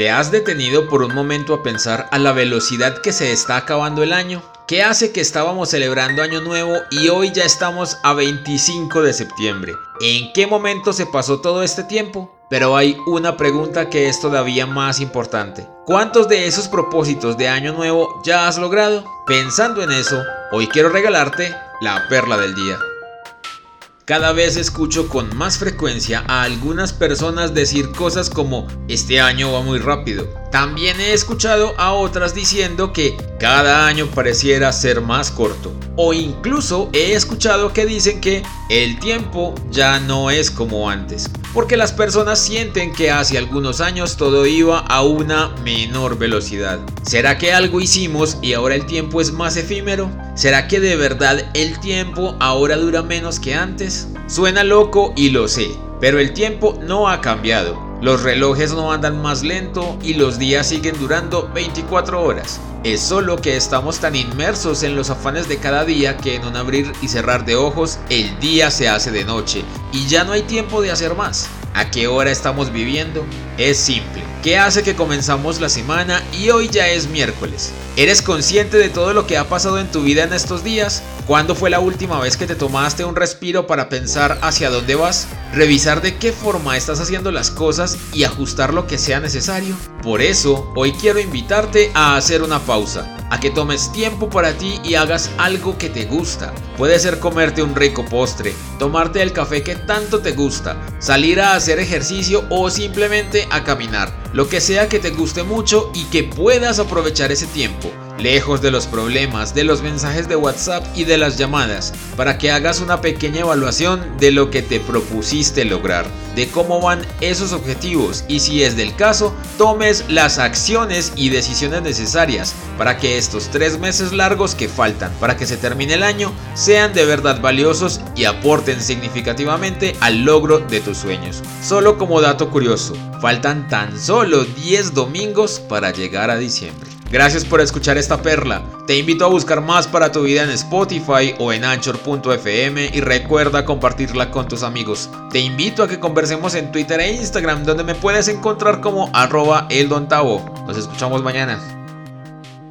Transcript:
¿Te has detenido por un momento a pensar a la velocidad que se está acabando el año? ¿Qué hace que estábamos celebrando Año Nuevo y hoy ya estamos a 25 de septiembre? ¿En qué momento se pasó todo este tiempo? Pero hay una pregunta que es todavía más importante. ¿Cuántos de esos propósitos de Año Nuevo ya has logrado? Pensando en eso, hoy quiero regalarte la perla del día. Cada vez escucho con más frecuencia a algunas personas decir cosas como este año va muy rápido. También he escuchado a otras diciendo que cada año pareciera ser más corto. O incluso he escuchado que dicen que el tiempo ya no es como antes. Porque las personas sienten que hace algunos años todo iba a una menor velocidad. ¿Será que algo hicimos y ahora el tiempo es más efímero? ¿Será que de verdad el tiempo ahora dura menos que antes? Suena loco y lo sé, pero el tiempo no ha cambiado. Los relojes no andan más lento y los días siguen durando 24 horas. Es solo que estamos tan inmersos en los afanes de cada día que en un abrir y cerrar de ojos el día se hace de noche y ya no hay tiempo de hacer más. ¿A qué hora estamos viviendo? Es simple. ¿Qué hace que comenzamos la semana y hoy ya es miércoles? ¿Eres consciente de todo lo que ha pasado en tu vida en estos días? ¿Cuándo fue la última vez que te tomaste un respiro para pensar hacia dónde vas? Revisar de qué forma estás haciendo las cosas y ajustar lo que sea necesario. Por eso, hoy quiero invitarte a hacer una pausa, a que tomes tiempo para ti y hagas algo que te gusta. Puede ser comerte un rico postre, tomarte el café que tanto te gusta, salir a hacer ejercicio o simplemente a caminar. Lo que sea que te guste mucho y que puedas aprovechar ese tiempo lejos de los problemas, de los mensajes de WhatsApp y de las llamadas, para que hagas una pequeña evaluación de lo que te propusiste lograr, de cómo van esos objetivos y si es del caso, tomes las acciones y decisiones necesarias para que estos tres meses largos que faltan para que se termine el año sean de verdad valiosos y aporten significativamente al logro de tus sueños. Solo como dato curioso, faltan tan solo 10 domingos para llegar a diciembre. Gracias por escuchar esta perla. Te invito a buscar más para tu vida en Spotify o en anchor.fm y recuerda compartirla con tus amigos. Te invito a que conversemos en Twitter e Instagram donde me puedes encontrar como arroba eldontavo. Nos escuchamos mañana.